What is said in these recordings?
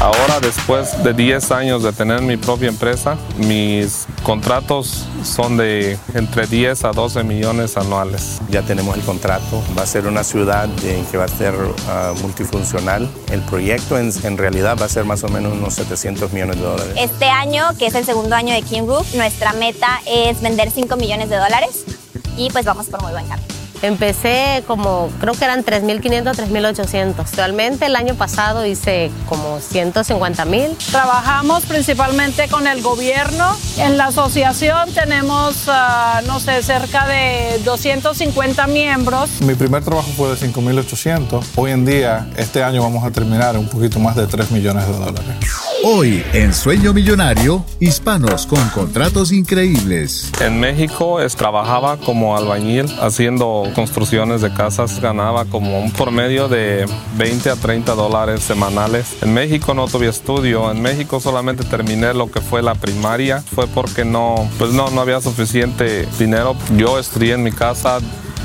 Ahora, después de 10 años de tener mi propia empresa, mis contratos son de entre 10 a 12 millones anuales. Ya tenemos el contrato, va a ser una ciudad que va a ser ah, multifuncional. El proyecto en, en, realidad va a ser más o menos unos 700 millones de dólares. Este año, que es el segundo año de King Group, nuestra meta es vender 5 millones de dólares y pues vamos por muy buen camino. Empecé como, creo que eran 3.500, 3.800. Actualmente el año pasado hice como 150 mil. Trabajamos principalmente con el gobierno. En la asociación tenemos, uh, no sé, cerca de 250 miembros. Mi primer trabajo fue de 5.800. Hoy en día, este año vamos a terminar un poquito más de 3 millones de dólares. Hoy en Sueño Millonario, hispanos con contratos increíbles. En México es, trabajaba como albañil haciendo construcciones de casas, ganaba como un promedio de 20 a 30 dólares semanales. En México no tuve estudio, en México solamente terminé lo que fue la primaria, fue porque no, pues no, no había suficiente dinero. Yo estudié en mi casa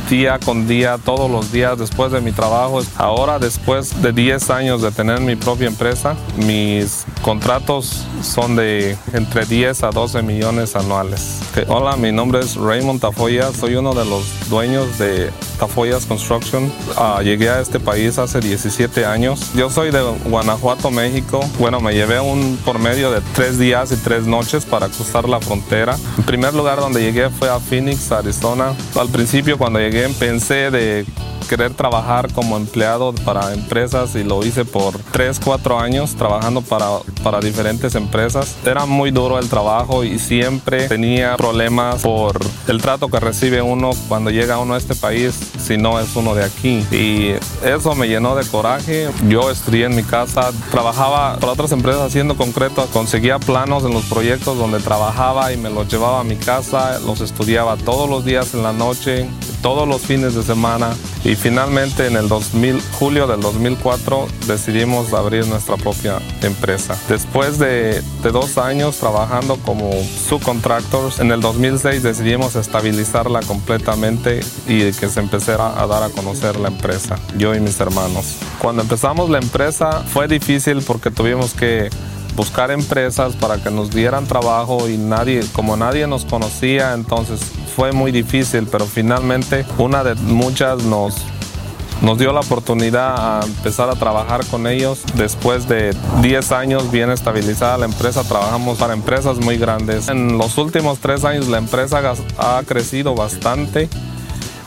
día con día, todos los días después de mi trabajo. Ahora, después de 10 años de tener mi propia empresa, mis contratos son de entre 10 a 12 millones anuales. hola, mi nombre es Raymond Tafoya, soy uno de los dueños de Tafoyas Construction. Ah, llegué a este país hace 17 años. Yo soy de Guanajuato, México. Bueno, me llevé un por medio de tres días y tres noches para cruzar la frontera. El primer lugar donde llegué fue a Phoenix, Arizona. Al principio cuando llegué pensé de querer trabajar como empleado para empresas y lo hice por 3, 4 años trabajando para, para diferentes empresas. Era muy duro el trabajo y siempre tenía problemas por el trato que recibe uno cuando llega uno a este país si no es uno de aquí. Y eso me llenó de coraje. Yo estudié en mi casa, trabajaba para otras empresas haciendo concreto, conseguía planos en los proyectos donde trabajaba y me los llevaba a mi casa, los estudiaba todos los días en la noche, todos los fines de semana y finalmente en el 2000, julio del 2004 decidimos abrir nuestra propia empresa. Después de, de dos años trabajando como subcontractors, en el 2006 decidimos estabilizarla completamente y que se empezara a dar a conocer la empresa, yo y mis hermanos. Cuando empezamos la empresa fue difícil porque tuvimos que buscar empresas para que nos dieran trabajo y nadie, como nadie nos conocía, entonces fue muy difícil, pero finalmente una de muchas nos nos dio la oportunidad a empezar a trabajar con ellos. Después de 10 años bien estabilizada la empresa, trabajamos para empresas muy grandes. En los últimos tres años la empresa ha crecido bastante,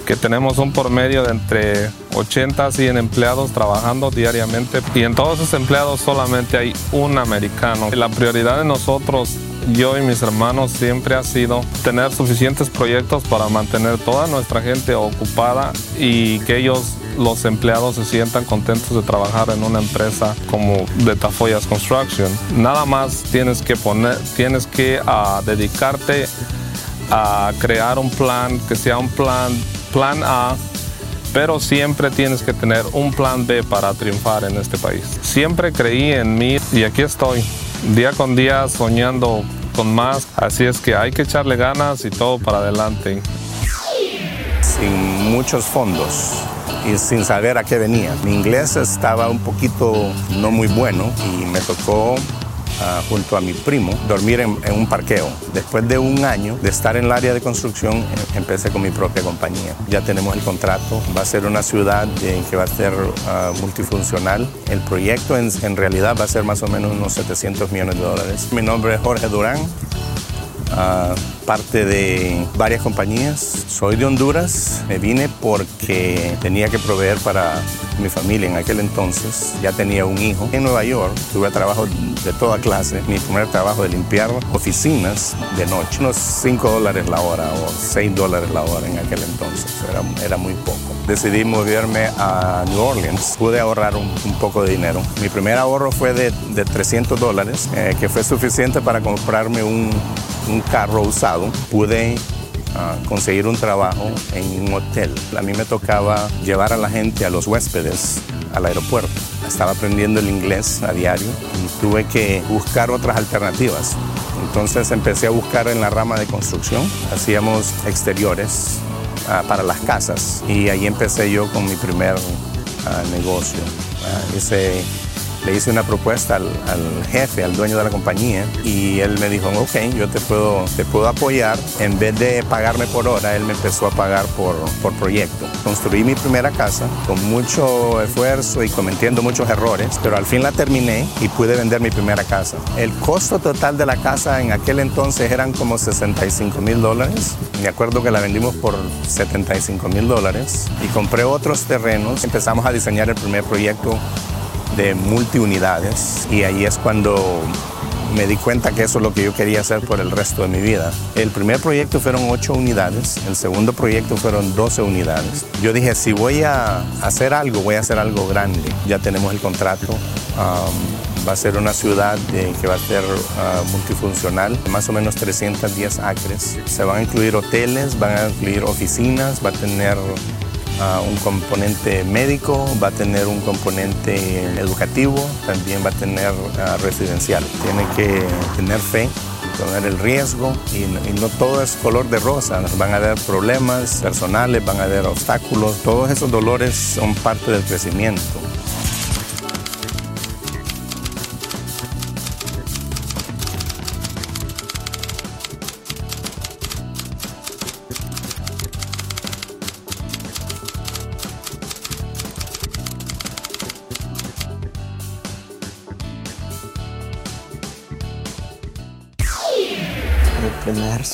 que tenemos un por medio de entre 80 a 100 empleados trabajando diariamente y en todos esos empleados solamente hay un americano. La prioridad de nosotros yo y mis hermanos siempre ha sido tener suficientes proyectos para mantener toda nuestra gente ocupada y que ellos los empleados se sientan contentos de trabajar en una empresa como de Tafoyas Construction. Nada más tienes que poner, tienes que uh, dedicarte a crear un plan que sea un plan, plan A, pero siempre tienes que tener un plan B para triunfar en este país. Siempre creí en mí y aquí estoy, día con día soñando con más, así es que hay que echarle ganas y todo para adelante. Sin muchos fondos, y sin saber a qué venía. Mi inglés estaba un poquito no muy bueno y me tocó Junto a mi primo, dormir en, en, un parqueo. Después de un año de estar en el área de construcción, em, empecé con mi propia compañía. Ya tenemos el contrato, va a ser una ciudad en que va a ser uh, multifuncional. El proyecto en, en, realidad va a ser más o menos unos 700 millones de dólares. Mi nombre es Jorge Durán. Uh, parte de varias compañías. Soy de Honduras, me vine porque tenía que proveer para mi familia en aquel entonces. Ya tenía un hijo. En Nueva York tuve trabajo de toda clase. Mi primer trabajo de limpiar oficinas de noche, unos 5 dólares la hora o 6 dólares la hora en aquel entonces. Era, muy poco. Decidí moverme a New Orleans. Pude ahorrar un, un poco de dinero. Mi primer ahorro fue de, de 300 dólares, eh, que fue suficiente para comprarme un, un carro usado. Pude ah, conseguir un trabajo en un hotel. A mí me tocaba llevar a la gente, a los huéspedes, al aeropuerto. Estaba aprendiendo el inglés a diario y tuve que buscar otras alternativas. Entonces empecé a buscar en la rama de construcción. Hacíamos exteriores ah, para las casas y ahí empecé yo con mi primer ah, negocio. Hice le hice una propuesta al, al, jefe, al dueño de la compañía, y él me dijo, ok, yo te puedo, te puedo apoyar. En vez de pagarme por hora, él me empezó a pagar por, por proyecto. Construí mi primera casa con mucho esfuerzo y cometiendo muchos errores, pero al fin la terminé y pude vender mi primera casa. El costo total de la casa en aquel entonces eran como 65 mil dólares. Me acuerdo que la vendimos por 75 mil dólares y compré otros terrenos. Empezamos a diseñar el primer proyecto de multiunidades y ahí es cuando me di cuenta que eso es lo que yo quería hacer por el resto de mi vida. El primer proyecto fueron 8 unidades, el segundo proyecto fueron 12 unidades. Yo dije, si voy a hacer algo, voy a hacer algo grande. Ya tenemos el contrato. Um, va a ser una ciudad que va a ser uh, multifuncional, más o menos 310 acres. Se van a incluir hoteles, van a incluir oficinas, va a tener Un componente médico, va a tener un componente educativo, también va a tener uh, residencial. Tiene que tener fe, tomar el riesgo y, y, no todo es color de rosa. Van a haber problemas personales, van a haber obstáculos. Todos esos dolores son parte del crecimiento.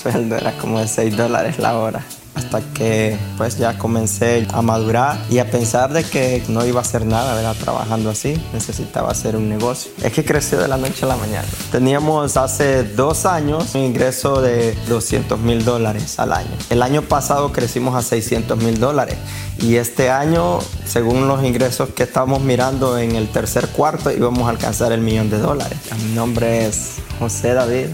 Era como de 6 dólares la hora. Hasta que pues ya comencé a madurar y a pensar de que no iba a hacer nada, ¿verdad? Trabajando así, necesitaba hacer un negocio. Es que creció de la noche a la mañana. Teníamos hace dos años un ingreso de 200 mil dólares al año. El año pasado crecimos a 600 mil dólares y este año, según los ingresos que estamos mirando en el tercer cuarto, íbamos a alcanzar el millón de dólares. Mi nombre es José David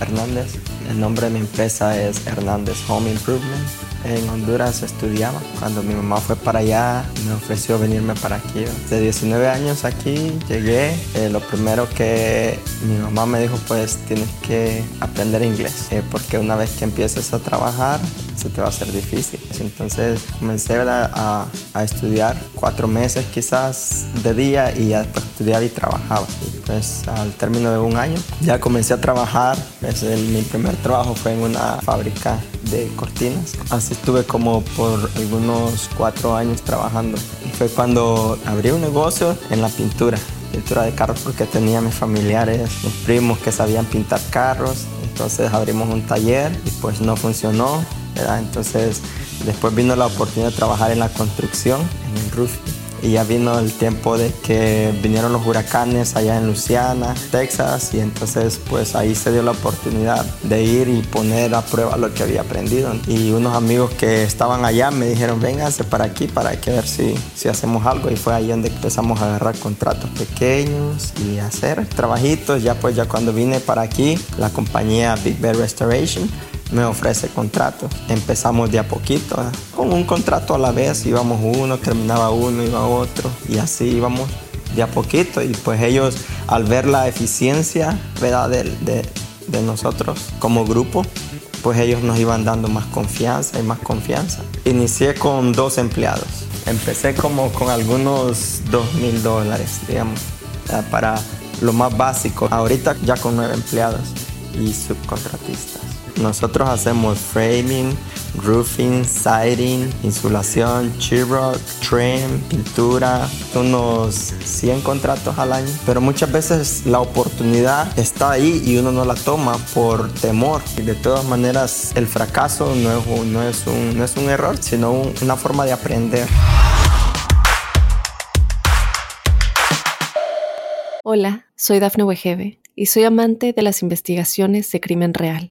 Hernández. El nombre de mi empresa es Hernández Home Improvement. En Honduras estudiaba. Cuando mi mamá fue para allá, me ofreció venirme para aquí. De 19 años aquí llegué. Eh, lo primero que mi mamá me dijo, pues tienes que aprender inglés. Eh, porque una vez que empieces a trabajar, se te va a hacer difícil. Entonces comencé a, estudiar cuatro meses quizás de día y ya estudiar y trabajaba. Y pues al término de un año ya comencé a trabajar. Pues, mi primer trabajo fue en una fábrica de cortinas. Así estuve como por algunos cuatro años trabajando. Fue cuando abrí un negocio en la pintura pintura de carros porque tenía mis familiares, mis primos que sabían pintar carros. Entonces abrimos un taller y pues no funcionó. Entonces después vino la oportunidad de trabajar en la construcción, en el roof. Y ya vino el tiempo de que vinieron los huracanes allá en Luciana, Texas, y entonces pues ahí se dio la oportunidad de ir y poner a prueba lo que había aprendido. Y unos amigos que estaban allá me dijeron, vénganse para aquí para que ver si, si hacemos algo. Y fue ahí donde empezamos a agarrar contratos pequeños y hacer trabajitos. Ya pues ya cuando vine para aquí, la compañía Big Bear Restoration me ofrece contratos. Empezamos de a poquito, ¿eh? con un contrato a la vez, íbamos uno, terminaba uno, iba otro, y así íbamos de a poquito. Y pues ellos, al ver la eficiencia ¿verdad? De, de, de nosotros como grupo, pues ellos nos iban dando más confianza y más confianza. Inicié con dos empleados. Empecé como con algunos dos mil dólares, digamos, para lo más básico. Ahorita ya con nueve empleados y subcontratistas. Nosotros hacemos framing, roofing, siding, insulación, sheetrock, trim, pintura, unos 100 contratos al año. Pero muchas veces la oportunidad está ahí y uno no la toma por temor. Y de todas maneras, el fracaso no es un, error, sino una forma de aprender. Hola, soy Dafne Wegebe y soy amante de las investigaciones de crimen real.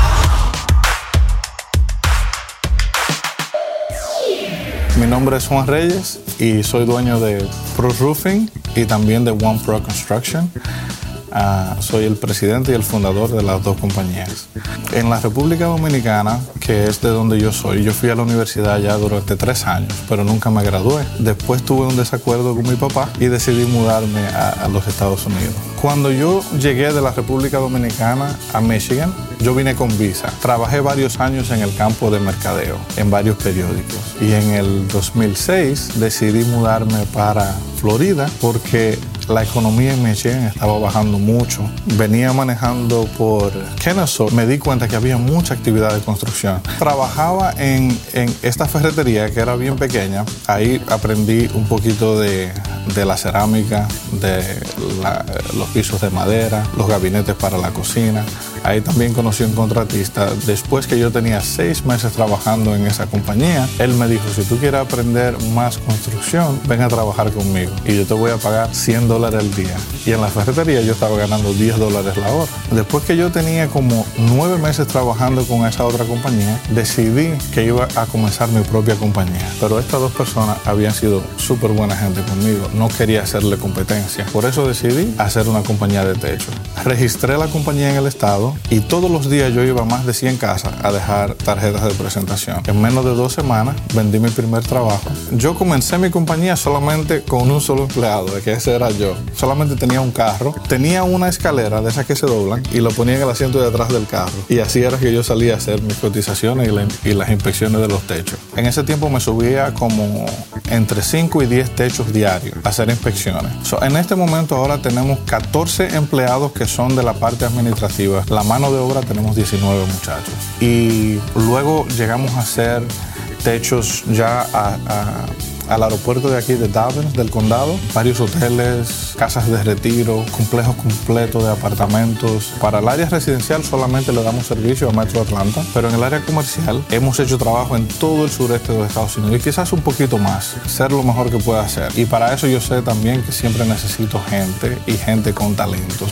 Mi nombre es Juan Reyes y soy dueño de Pro Roofing y también de One Pro Construction. Ah, soy el presidente y el fundador de las dos compañías. En la República Dominicana, que es de donde yo soy, yo fui a la universidad ya durante tres años, pero nunca me gradué. Después tuve un desacuerdo con mi papá y decidí mudarme a, a los Estados Unidos. Cuando yo llegué de la República Dominicana a Michigan, yo vine con visa. Trabajé varios años en el campo de mercadeo, en varios periódicos. Y en el 2006 decidí mudarme para Florida porque la economía en Michigan estaba bajando mucho. Venía manejando por Kennesaw, me di cuenta que había mucha actividad de construcción. Trabajaba en, en esta ferretería que era bien pequeña. Ahí aprendí un poquito de, de la cerámica, de los pisos de madera, los gabinetes para la cocina. Ahí también conocí un contratista. Después que yo tenía seis meses trabajando en esa compañía, él me dijo, si tú quieres aprender más construcción, ven a trabajar conmigo y yo te voy a pagar 100 dólares al día. Y en la ferretería yo estaba ganando 10 dólares la hora. Después que yo tenía como nueve meses trabajando con esa otra compañía, decidí que iba a comenzar mi propia compañía. Pero estas dos personas habían sido súper buena gente conmigo. No quería hacerle competencia. Por eso decidí hacer una compañía de techo. Registré la compañía en el estado y todos los días yo iba a más de 100 casas a dejar tarjetas de presentación. En menos de dos semanas vendí mi primer trabajo. Yo comencé mi compañía solamente con un solo empleado, de que ese era yo. Solamente tenía un carro, tenía una escalera de esas que se doblan y lo ponía en el asiento de atrás del carro. Y así era que yo salía a hacer mis cotizaciones y, la- y las inspecciones de los techos. En ese tiempo me subía como entre 5 y 10 techos diarios a hacer inspecciones. So, en este momento ahora tenemos 14 empleados que son de la parte administrativa. La mano de obra tenemos 19 muchachos. Y luego llegamos a hacer techos ya al aeropuerto de aquí de Davens, del condado, varios hoteles, casas de retiro, complejos completos de apartamentos. Para el área residencial solamente le damos servicio a Metro Atlanta, pero en el área comercial hemos hecho trabajo en todo el sureste de los Estados Unidos y quizás un poquito más, ser lo mejor que pueda hacer. Y para eso yo sé también que siempre necesito gente y gente con talentos.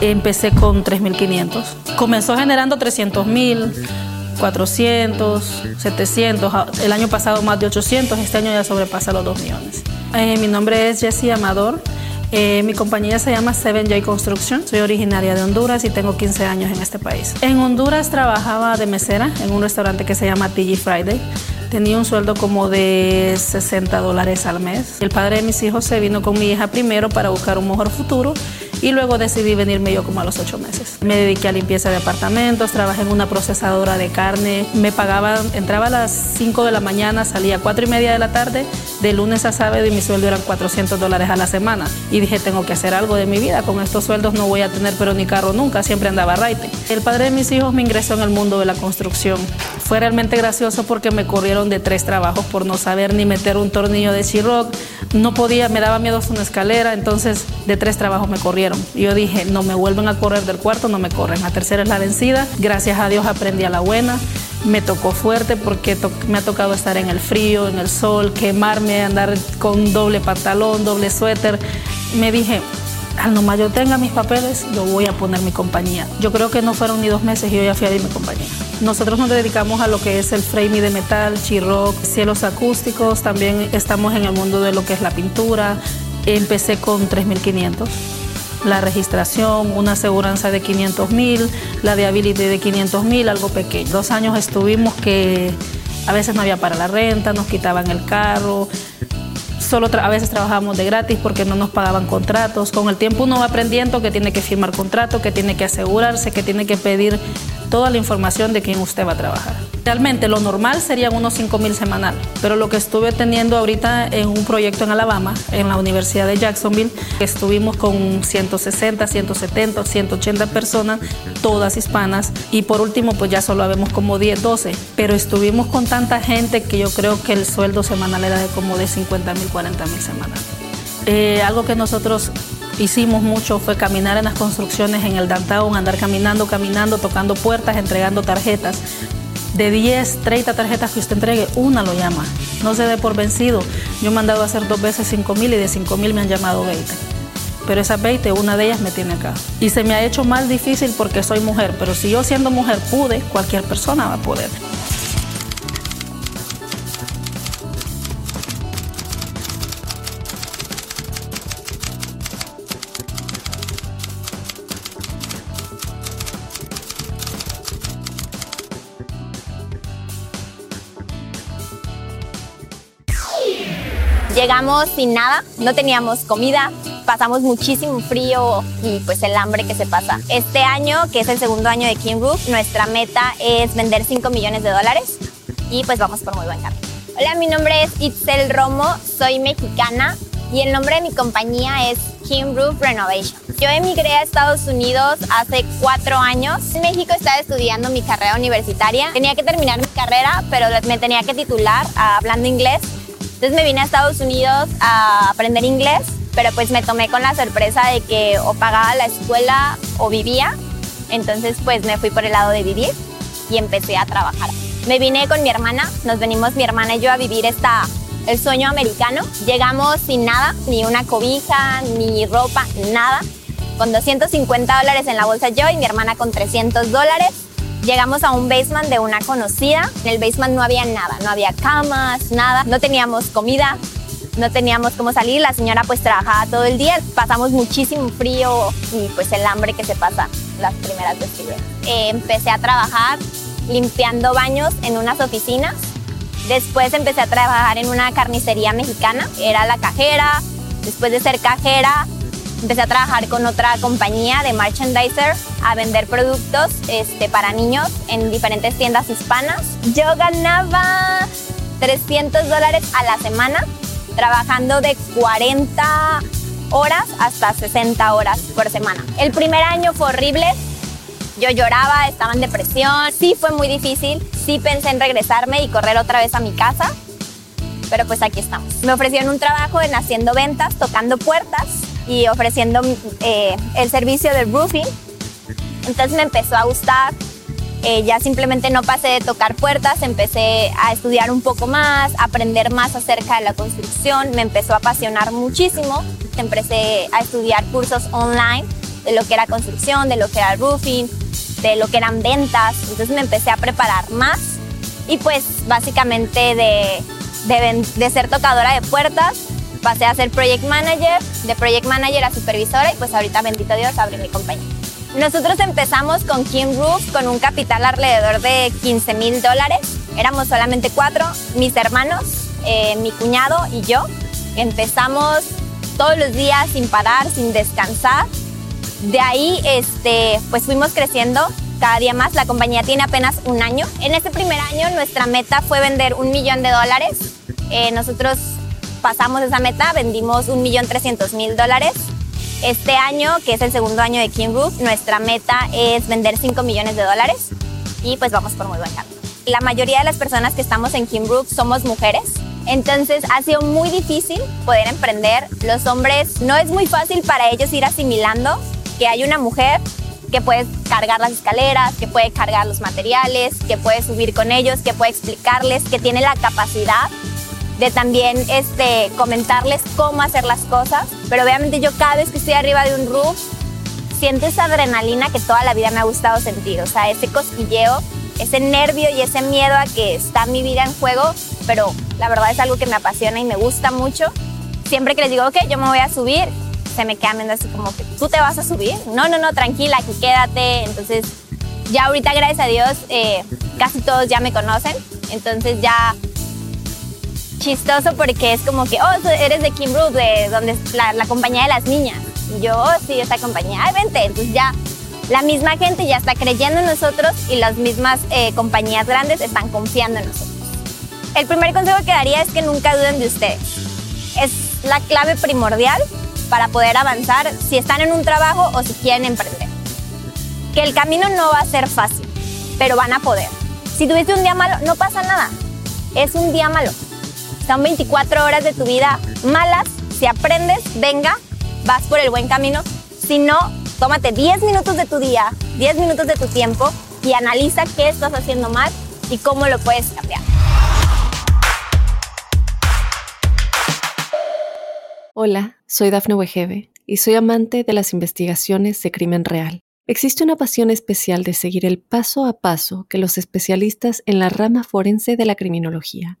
Empecé con 3.500. Comenzó generando 300.000, 400, 700. El año pasado más de 800. Este año ya sobrepasa los 2 millones. Eh, mi nombre es Jessie Amador. Eh, mi compañía se llama 7J Construction. Soy originaria de Honduras y tengo 15 años en este país. En Honduras trabajaba de mesera en un restaurante que se llama TG Friday. Tenía un sueldo como de 60 dólares al mes. El padre de mis hijos se vino con mi hija primero para buscar un mejor futuro y luego decidí venirme yo como a los ocho meses. Me dediqué a limpieza de apartamentos, trabajé en una procesadora de carne, me pagaban, entraba a las 5 de la mañana, salía a 4 y media de la tarde, de lunes a sábado y mi sueldo eran 400 dólares a la semana. Y dije, tengo que hacer algo de mi vida, con estos sueldos no voy a tener pero ni carro nunca, siempre andaba raite. El padre de mis hijos me ingresó en el mundo de la construcción. Fue realmente gracioso porque me corrieron de tres trabajos por no saber ni meter un tornillo de Chiroc, no podía, me daba miedo una escalera, entonces de tres trabajos me corrieron. Yo dije, no me vuelven a correr del cuarto, no me corren. La tercera es la vencida. Gracias a Dios aprendí a la buena. Me tocó fuerte porque me ha tocado estar en el frío, en el sol, quemarme, andar con doble pantalón, doble suéter. Me dije, al nomás yo tenga mis papeles, yo voy a poner mi compañía. Yo creo que no fueron ni dos meses y yo ya fui a mi compañía. Nosotros nos dedicamos a lo que es el framing de metal, chirroc, cielos acústicos, también estamos en el mundo de lo que es la pintura. Empecé con 3.500 la registración, una aseguranza de 500 mil, la de de 500 mil, algo pequeño. Dos años estuvimos que a veces no había para la renta, nos quitaban el carro, solo a veces trabajábamos de gratis porque no nos pagaban contratos. Con el tiempo uno va aprendiendo que tiene que firmar contrato, que tiene que asegurarse, que tiene que pedir toda la información de quién usted va a trabajar. Realmente lo normal serían unos 5 mil semanal, pero lo que estuve teniendo ahorita en un proyecto en Alabama, en la Universidad de Jacksonville, estuvimos con 160, 170, 180 personas, todas hispanas, y por último pues ya solo habemos como 10, 12, pero estuvimos con tanta gente que yo creo que el sueldo semanal era de como de 50 mil, 40 mil semanal. Eh, algo que nosotros hicimos mucho fue caminar en las construcciones en el downtown, andar caminando, caminando, tocando puertas, entregando tarjetas. De 10, 30 tarjetas que usted entregue, una lo llama. No se dé por vencido. Yo he mandado a hacer dos veces 5 mil y de 5 mil me han llamado 20. Pero esas 20, una de ellas me tiene acá. Y se me ha hecho más difícil porque soy mujer. Pero si yo siendo mujer pude, cualquier persona va a poder. Sin nada, no teníamos comida, pasamos muchísimo frío y pues el hambre que se pasa. Este año, que es el segundo año de King Roof, nuestra meta es vender 5 millones de dólares y pues vamos por muy buen camino. Hola, mi nombre es Itzel Romo, soy mexicana y el nombre de mi compañía es King Roof Renovation. Yo emigré a Estados Unidos hace cuatro años. En México estaba estudiando mi carrera universitaria. Tenía que terminar mi carrera, pero me tenía que titular hablando inglés entonces me vine a Estados Unidos a aprender inglés, pero pues me tomé con la sorpresa de que o pagaba la escuela o vivía. Entonces pues me fui por el lado de vivir y empecé a trabajar. Me vine con mi hermana, nos venimos mi hermana y yo a vivir esta, el sueño americano. Llegamos sin nada, ni una cobija, ni ropa, nada. Con 250 dólares en la bolsa yo y mi hermana con 300 dólares. Llegamos a un basement de una conocida. En el basement no había nada, no había camas, nada. No teníamos comida, no teníamos cómo salir. La señora pues trabajaba todo el día. Pasamos muchísimo frío y pues el hambre que se pasa las primeras veces eh, empecé a trabajar limpiando baños en unas oficinas. Después empecé a trabajar en una carnicería mexicana. Era la cajera. Después de ser cajera, empecé a trabajar con otra compañía de merchandiser a vender productos este, para niños en diferentes tiendas hispanas. Yo ganaba 300 dólares a la semana trabajando de 40 horas hasta 60 horas por semana. El primer año fue horrible. Yo lloraba, estaba en depresión. Sí fue muy difícil. Sí pensé en regresarme y correr otra vez a mi casa. Pero pues aquí estamos. Me ofrecieron un trabajo en haciendo ventas, tocando puertas y ofreciendo eh, el servicio de roofing. Entonces me empezó a gustar. Eh, ya simplemente no pasé de tocar puertas, empecé a estudiar un poco más, aprender más acerca de la construcción, me empezó a apasionar muchísimo. Empecé a estudiar cursos online de lo que era construcción, de lo que era roofing, de lo que eran ventas. Entonces me empecé a preparar más y pues básicamente de, de ser tocadora de puertas pasé a ser project manager, de project manager a supervisora y pues ahorita, bendito Dios, abrí mi compañía. Nosotros empezamos con King Roof con un capital alrededor de 15 mil dólares. Éramos solamente cuatro, mis hermanos, eh, mi cuñado y yo. Empezamos todos los días sin parar, sin descansar. De ahí, este, pues fuimos creciendo cada día más. La compañía tiene apenas un año. En este primer año nuestra meta fue vender un millón de dólares. Eh, nosotros pasamos esa meta, vendimos 1.300.000 dólares. Este año, que es el segundo año de King Roof, nuestra meta es vender 5 millones de dólares y pues vamos por muy buen camino. La mayoría de las personas que estamos en King Roof somos mujeres, entonces ha sido muy difícil poder emprender. Los hombres no es muy fácil para ellos ir asimilando que hay una mujer que puede cargar las escaleras, que puede cargar los materiales, que puede subir con ellos, que puede explicarles, que tiene la capacidad de también este, comentarles cómo hacer las cosas. Pero obviamente yo cada vez que estoy arriba de un roof, siento esa adrenalina que toda la vida me ha gustado sentir. O sea, ese cosquilleo, ese nervio y ese miedo a que está mi vida en juego. Pero la verdad es algo que me apasiona y me gusta mucho. Siempre que les digo, ok, yo me voy a subir, se me quedan viendo así como que, ¿tú te vas a subir? No, no, no, tranquila, aquí quédate. Entonces, ya ahorita, gracias a Dios, eh, casi todos ya me conocen. Entonces ya chistoso porque es como que, oh, eres de Kim de donde la, la compañía de las niñas. Y yo, oh, sí, esta compañía, ay, vente. Entonces ya la misma gente ya está creyendo en nosotros y las mismas eh, compañías grandes están confiando en nosotros. El primer consejo que daría es que nunca duden de ustedes. Es la clave primordial para poder avanzar si están en un trabajo o si quieren emprender. Que el camino no va a ser fácil, pero van a poder. Si tuviste un día malo, no pasa nada. Es un día malo. Son 24 horas de tu vida malas. Si aprendes, venga, vas por el buen camino. Si no, tómate 10 minutos de tu día, 10 minutos de tu tiempo y analiza qué estás haciendo mal y cómo lo puedes cambiar. Hola, soy Dafne Wegebe y soy amante de las investigaciones de crimen real. Existe una pasión especial de seguir el paso a paso que los especialistas en la rama forense de la criminología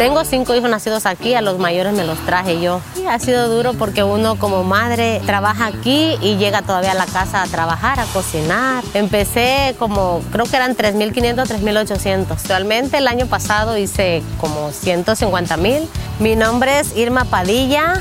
Tengo cinco hijos nacidos aquí, a los mayores me los traje yo. Ha sido duro porque uno como madre trabaja aquí y llega todavía a la casa a trabajar, a cocinar. Empecé como, creo que eran 3.500, 3.800. Actualmente el año pasado hice como 150.000. Mi nombre es Irma Padilla,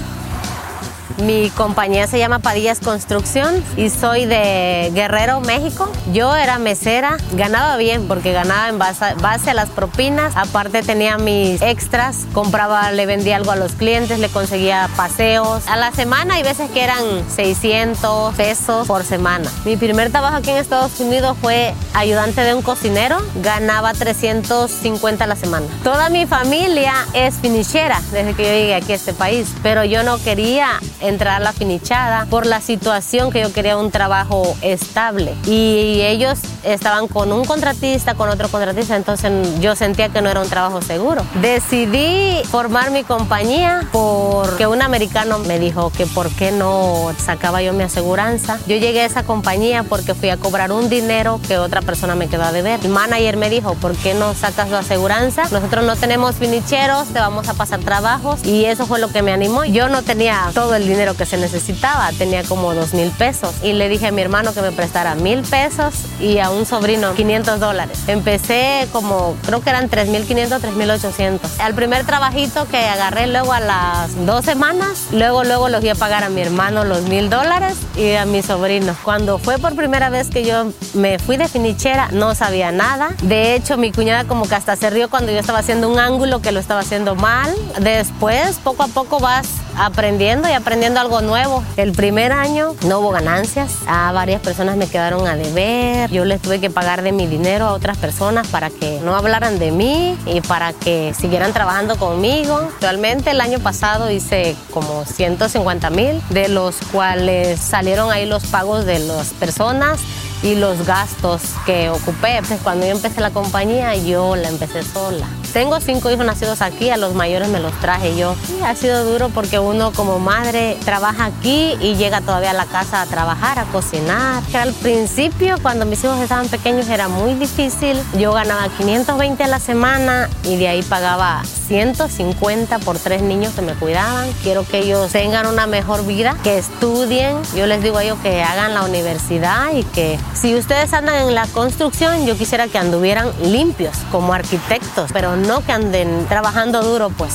mi compañía se llama Padillas Construcción y soy de Guerrero, México. Yo era mesera, ganaba bien porque ganaba en base, a las propinas. Aparte tenía mis extras, compraba, le vendía algo a los clientes, le conseguía paseos. A la semana hay veces que eran 600 pesos por semana. Mi primer trabajo aquí en Estados Unidos fue ayudante de un cocinero. Ganaba 350 a la semana. Toda mi familia es finichera desde que yo llegué aquí a este país, pero yo no quería entrar a la finichada por la situación que yo quería un trabajo estable. Y ellos estaban con un contratista, con otro contratista, entonces yo sentía que no era un trabajo seguro. Decidí formar mi compañía porque un americano me dijo que por qué no sacaba yo mi aseguranza. Yo llegué a esa compañía porque fui a cobrar un dinero que otra persona me quedó a deber. El manager me dijo, ¿por qué no sacas tu aseguranza? Nosotros no tenemos finicheros, te vamos a pasar trabajos y eso fue lo que me animó. Yo no tenía todo el dinero que se necesitaba, tenía como dos mil pesos y le dije a mi hermano que me prestara mil pesos y a un sobrino 500 dólares. Empecé como, creo que eran 3.500, 3.800. Al primer trabajito que agarré luego a las dos semanas, luego, luego los voy a pagar a mi hermano los mil dólares y a mi sobrino. Cuando fue por primera vez que yo me fui de finichera, no sabía nada. De hecho, mi cuñada como que hasta se rió cuando yo estaba haciendo un ángulo que lo estaba haciendo mal. Después, poco a poco vas aprendiendo y aprendiendo algo nuevo. El primer año no hubo ganancias, a varias personas me quedaron a deber, yo les tuve que pagar de mi dinero a otras personas para que no hablaran de mí y para que siguieran trabajando conmigo. Actualmente el año pasado hice como 150 mil, de los cuales salieron ahí los pagos de las personas y los gastos que ocupé. Pues cuando yo empecé la compañía, yo la empecé sola. Tengo cinco hijos nacidos aquí, a los mayores me los traje yo. Y ha sido duro porque uno como madre trabaja aquí y llega todavía a la casa a trabajar, a cocinar. Que al principio, cuando mis hijos estaban pequeños, era muy difícil. Yo ganaba 520 a la semana y de ahí pagaba 150 por tres niños que me cuidaban. Quiero que ellos tengan una mejor vida, que estudien. Yo les digo a ellos que hagan la universidad y que si ustedes andan en la construcción, yo quisiera que anduvieran limpios como arquitectos, pero no que anden trabajando duro, pues.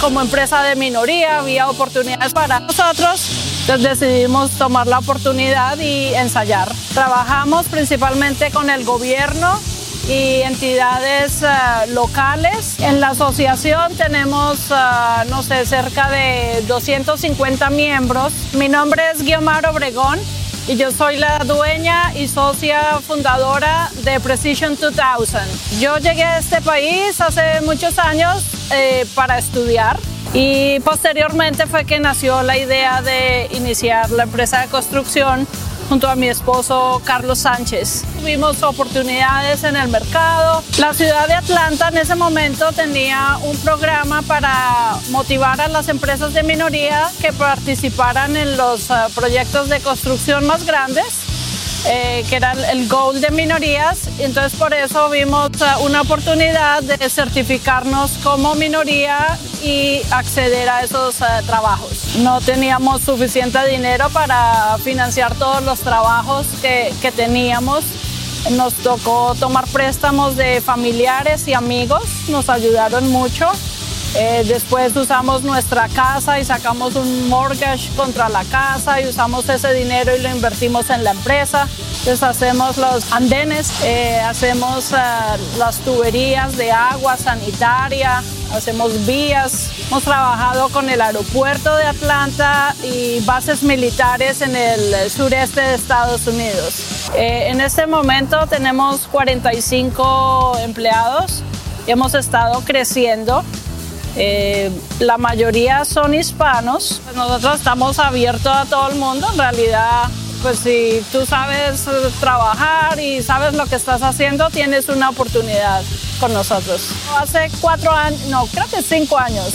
como empresa de minoría había oportunidades para nosotros, decidimos tomar la oportunidad y ensayar. Trabajamos principalmente con el gobierno y entidades uh, locales. En la asociación tenemos, uh, no sé, cerca de 250 miembros. Mi nombre es Guiomar Obregón y yo soy la dueña y socia fundadora de Precision 2000. Yo llegué a este país hace muchos años eh, para estudiar y posteriormente fue que nació la idea de iniciar la empresa de construcción junto a mi esposo Carlos Sánchez. Tuvimos oportunidades en el mercado. La ciudad de Atlanta en ese momento tenía un programa para motivar a las empresas de minoría que participaran en los uh, proyectos de construcción más grandes. Eh, que era el goal de minorías. Entonces por eso vimos uh, una oportunidad de certificarnos como minoría y acceder a esos uh, trabajos. No teníamos suficiente dinero para financiar todos los trabajos que, que teníamos. Nos tocó tomar préstamos de familiares y amigos, nos ayudaron mucho. Eh, después usamos nuestra casa y sacamos un mortgage contra la casa y usamos ese dinero y lo invertimos en la empresa. Entonces hacemos los andenes, eh, hacemos uh, las tuberías de agua sanitaria, hacemos vías. Hemos trabajado con el aeropuerto de Atlanta y bases militares en el sureste de Estados Unidos. Eh, en este momento tenemos 45 empleados hemos estado creciendo. Eh, la mayoría son hispanos. Nosotros estamos abiertos a todo el mundo. En realidad, pues si tú sabes trabajar y sabes lo que estás haciendo, tienes una oportunidad con nosotros. Hace cuatro años, no, creo que cinco años,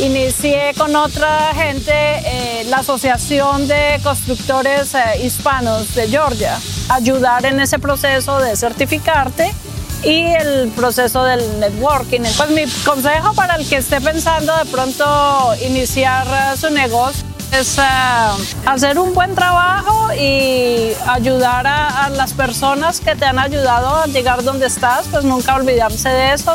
inicié con otra gente eh, la Asociación de Constructores eh, Hispanos de Georgia, ayudar en ese proceso de certificarte y el proceso del networking. Pues mi consejo para el que esté pensando de pronto iniciar uh, su negocio es uh, hacer un buen trabajo y ayudar a las personas que te han ayudado a llegar donde estás, pues nunca olvidarse de eso.